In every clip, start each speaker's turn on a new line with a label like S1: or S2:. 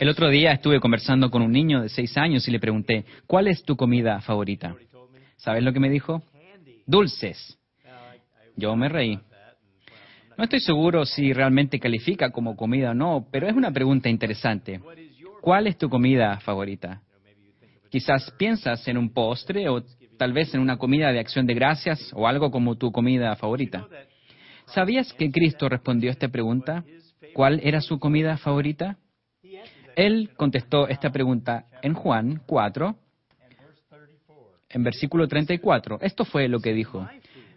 S1: El otro día estuve conversando con un niño de seis años y le pregunté, ¿cuál es tu comida favorita? ¿Sabes lo que me dijo? Dulces. Yo me reí. No estoy seguro si realmente califica como comida o no, pero es una pregunta interesante. ¿Cuál es tu comida favorita? Quizás piensas en un postre o tal vez en una comida de acción de gracias o algo como tu comida favorita. ¿Sabías que Cristo respondió a esta pregunta? ¿Cuál era su comida favorita? Él contestó esta pregunta en Juan 4, en versículo 34. Esto fue lo que dijo.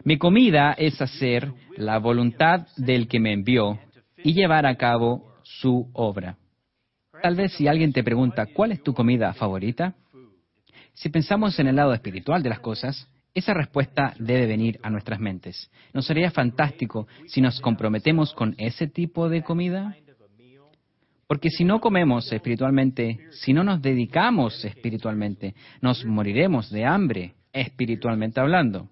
S1: Mi comida es hacer la voluntad del que me envió y llevar a cabo su obra. Tal vez si alguien te pregunta, ¿cuál es tu comida favorita? Si pensamos en el lado espiritual de las cosas, esa respuesta debe venir a nuestras mentes. ¿No sería fantástico si nos comprometemos con ese tipo de comida? Porque si no comemos espiritualmente, si no nos dedicamos espiritualmente, nos moriremos de hambre, espiritualmente hablando.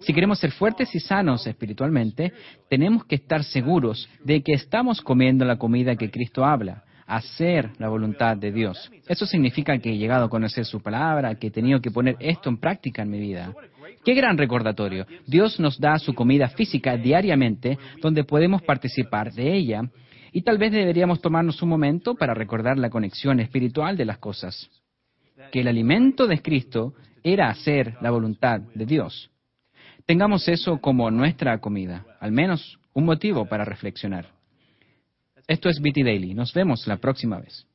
S1: Si queremos ser fuertes y sanos espiritualmente, tenemos que estar seguros de que estamos comiendo la comida que Cristo habla, hacer la voluntad de Dios. Eso significa que he llegado a conocer su palabra, que he tenido que poner esto en práctica en mi vida. Qué gran recordatorio. Dios nos da su comida física diariamente, donde podemos participar de ella y tal vez deberíamos tomarnos un momento para recordar la conexión espiritual de las cosas. Que el alimento de Cristo era hacer la voluntad de Dios. Tengamos eso como nuestra comida, al menos un motivo para reflexionar. Esto es BT Daily. Nos vemos la próxima vez.